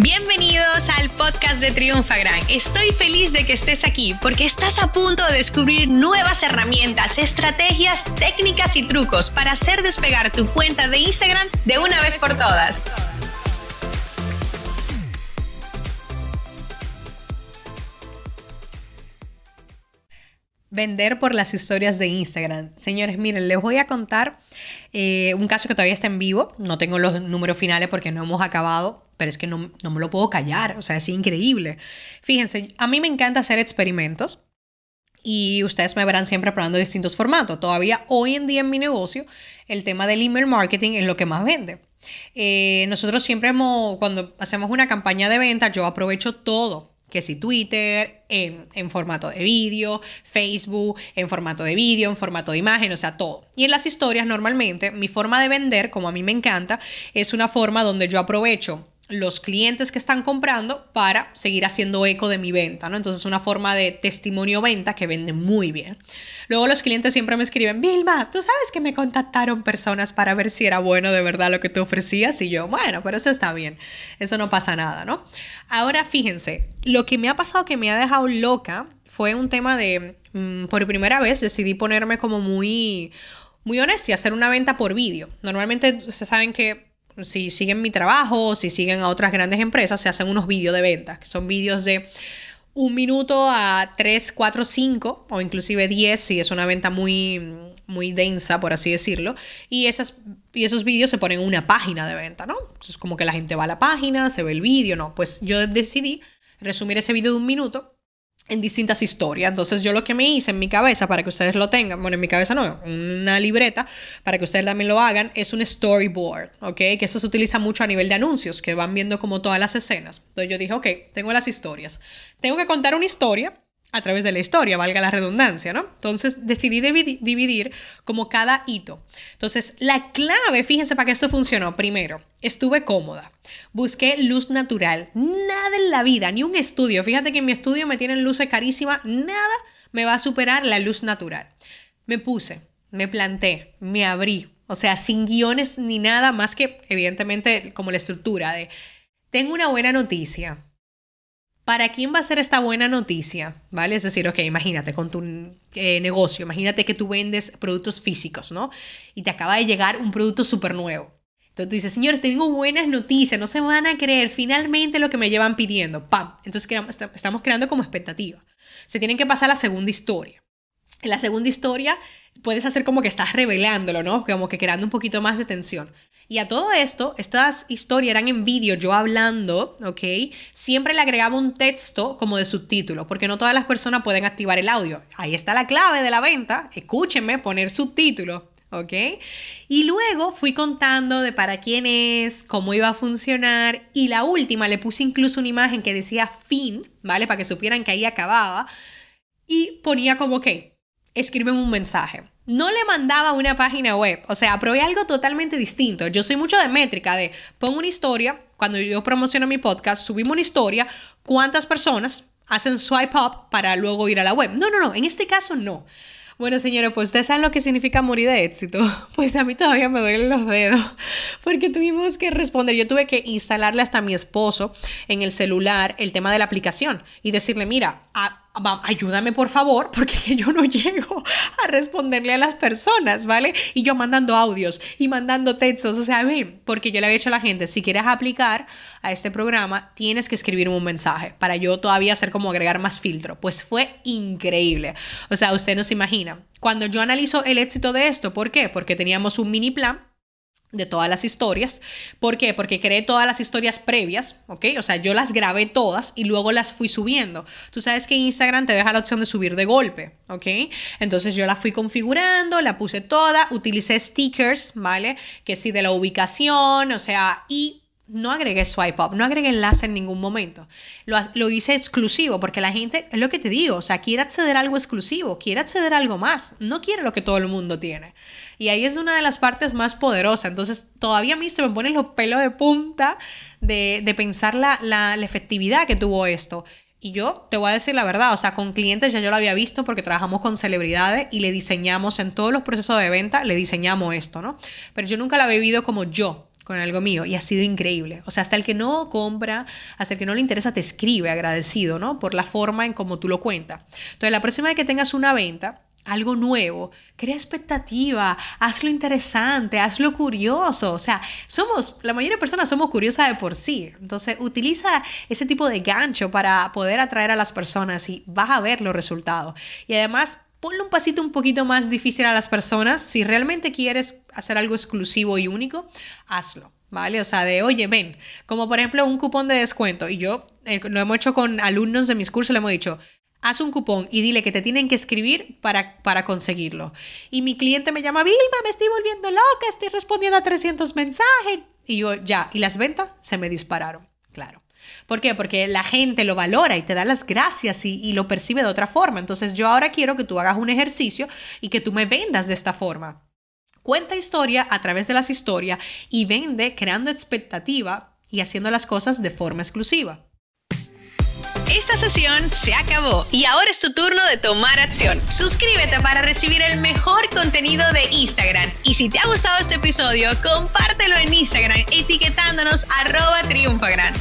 Bienvenidos al podcast de Triunfagran. Estoy feliz de que estés aquí porque estás a punto de descubrir nuevas herramientas, estrategias, técnicas y trucos para hacer despegar tu cuenta de Instagram de una vez por todas. Vender por las historias de Instagram. Señores, miren, les voy a contar eh, un caso que todavía está en vivo. No tengo los números finales porque no hemos acabado, pero es que no, me lo puedo callar, o sea, es increíble. Fíjense, a mí me encanta hacer experimentos y ustedes me verán siempre probando distintos formatos. Todavía hoy en día en mi negocio, el tema del email marketing es lo que más vende. Eh, nosotros siempre hemos, cuando hacemos una campaña de venta, yo aprovecho todo que si Twitter, en, en, formato de vídeo, Facebook, en formato de vídeo, en formato de imagen, o sea, todo. Y en las historias, normalmente, mi forma de vender, como a mí me encanta, es una forma donde yo aprovecho los clientes que están comprando para seguir haciendo eco de mi venta, ¿no? Entonces es una forma de testimonio venta que vende muy bien. Luego los clientes siempre me escriben, Vilma, tú sabes que me contactaron personas para ver si era bueno de verdad lo que tú ofrecías y yo, bueno, pero eso está bien, eso no pasa nada, ¿no? Ahora fíjense, lo que me ha pasado que me ha dejado loca fue un tema de, mm, por primera vez decidí ponerme como muy muy honesta y hacer una venta por vídeo. Normalmente ustedes saben que si siguen mi trabajo, si siguen a otras grandes empresas, se hacen unos vídeos de ventas, que son vídeos de un minuto a 3, 4, 5 o inclusive 10 si es una venta muy, muy densa, por así decirlo. Y, esas, y esos vídeos se ponen en una página de venta, ¿no? Es como que la gente va a la página, se ve el vídeo, no. Pues yo decidí resumir ese vídeo de un minuto en distintas historias. Entonces yo lo que me hice en mi cabeza para que ustedes lo tengan, bueno, en mi cabeza no, una libreta para que ustedes también lo hagan, es un storyboard, ¿ok? Que esto se utiliza mucho a nivel de anuncios, que van viendo como todas las escenas. Entonces yo dije, ok, tengo las historias. Tengo que contar una historia a través de la historia, valga la redundancia, ¿no? Entonces decidí dividir como cada hito. Entonces, la clave, fíjense para que esto funcionó. Primero, estuve cómoda. Busqué luz natural. Nada en la vida, ni un estudio. Fíjate que en mi estudio me tienen luces carísimas. Nada me va a superar la luz natural. Me puse, me planté, me abrí. O sea, sin guiones ni nada más que, evidentemente, como la estructura de, tengo una buena noticia ¿Para quién va a ser esta buena noticia? ¿Vale? Es decir, ok, imagínate con tu eh, negocio, imagínate que tú vendes productos físicos, ¿no? Y te acaba de llegar un producto súper nuevo. Entonces tú dices, señor, tengo buenas noticias, no se van a creer finalmente lo que me llevan pidiendo. ¡Pam! Entonces estamos creando como expectativa. Se tienen que pasar a la segunda historia. En la segunda historia puedes hacer como que estás revelándolo, ¿no? Como que creando un poquito más de tensión. Y a todo esto, estas historias eran en vídeo, yo hablando, ¿ok? Siempre le agregaba un texto como de subtítulo, porque no todas las personas pueden activar el audio. Ahí está la clave de la venta. Escúchenme, poner subtítulo. ¿ok? Y luego fui contando de para quién es, cómo iba a funcionar y la última le puse incluso una imagen que decía fin, ¿vale? Para que supieran que ahí acababa y ponía como que escriben un mensaje no le mandaba una página web. O sea, probé algo totalmente distinto. Yo soy mucho de métrica, de pongo una historia, cuando yo promociono mi podcast, subimos una historia, cuántas personas hacen swipe up para luego ir a la web. No, no, no, en este caso no. Bueno, señores, pues ustedes saben lo que significa morir de éxito. Pues a mí todavía me duelen los dedos porque tuvimos que responder. Yo tuve que instalarle hasta a mi esposo en el celular el tema de la aplicación y decirle, mira, a ayúdame por favor, porque yo no llego a responderle a las personas, ¿vale? Y yo mandando audios y mandando textos, o sea, porque yo le había dicho a la gente, si quieres aplicar a este programa, tienes que escribirme un mensaje para yo todavía hacer como agregar más filtro. Pues fue increíble. O sea, usted no se imagina. Cuando yo analizo el éxito de esto, ¿por qué? Porque teníamos un mini plan de todas las historias. ¿Por qué? Porque creé todas las historias previas, ¿ok? O sea, yo las grabé todas y luego las fui subiendo. Tú sabes que Instagram te deja la opción de subir de golpe, ¿ok? Entonces yo la fui configurando, la puse toda, utilicé stickers, ¿vale? Que sí de la ubicación, o sea, y no agregué swipe up, no agregué enlace en ningún momento. Lo, lo, hice exclusivo porque la gente, es lo que te digo, o sea, quiere acceder a algo exclusivo, quiere acceder a algo más, no quiere lo que todo el mundo tiene. Y ahí es una de las partes más poderosas. Entonces, todavía a mí se me ponen los pelos de punta de, de pensar la, la, la efectividad que tuvo esto. Y yo te voy a decir la verdad, o sea, con clientes ya yo lo había visto porque trabajamos con celebridades y le diseñamos en todos los procesos de venta, le diseñamos esto, ¿no? Pero yo nunca lo había vivido como yo, con algo mío y ha sido increíble. O sea, hasta el que no compra, hasta el que no le interesa, te escribe agradecido, ¿no? Por la forma en cómo tú lo cuentas. Entonces, la próxima vez que tengas una venta, algo nuevo, crea expectativa, hazlo interesante, hazlo curioso. O sea, somos, la mayoría de personas somos curiosas de por sí. Entonces, utiliza ese tipo de gancho para poder atraer a las personas y vas a ver los resultados. Y además, ponle un pasito un poquito más difícil a las personas. Si realmente quieres hacer algo exclusivo y único, hazlo. ¿Vale? O sea, de, oye, ven, como por ejemplo un cupón de descuento. Y yo eh, lo hemos hecho con alumnos de mis cursos, le hemos dicho, haz un cupón y dile que te tienen que escribir para, para conseguirlo. Y mi cliente me llama, Vilma, me estoy volviendo loca, estoy respondiendo a 300 mensajes. Y yo, ya, y las ventas se me dispararon, claro. ¿Por qué? Porque la gente lo valora y te da las gracias y, lo percibe de otra forma. Entonces yo ahora quiero que tú hagas un ejercicio y que tú me vendas de esta forma. Cuenta historia a través de las historias y vende creando expectativa y haciendo las cosas de forma exclusiva. Esta sesión se acabó y ahora es tu turno de tomar acción. Suscríbete para recibir el mejor contenido de Instagram. Y si te ha gustado este episodio, compártelo en Instagram etiquetándonos arroba triunfagran.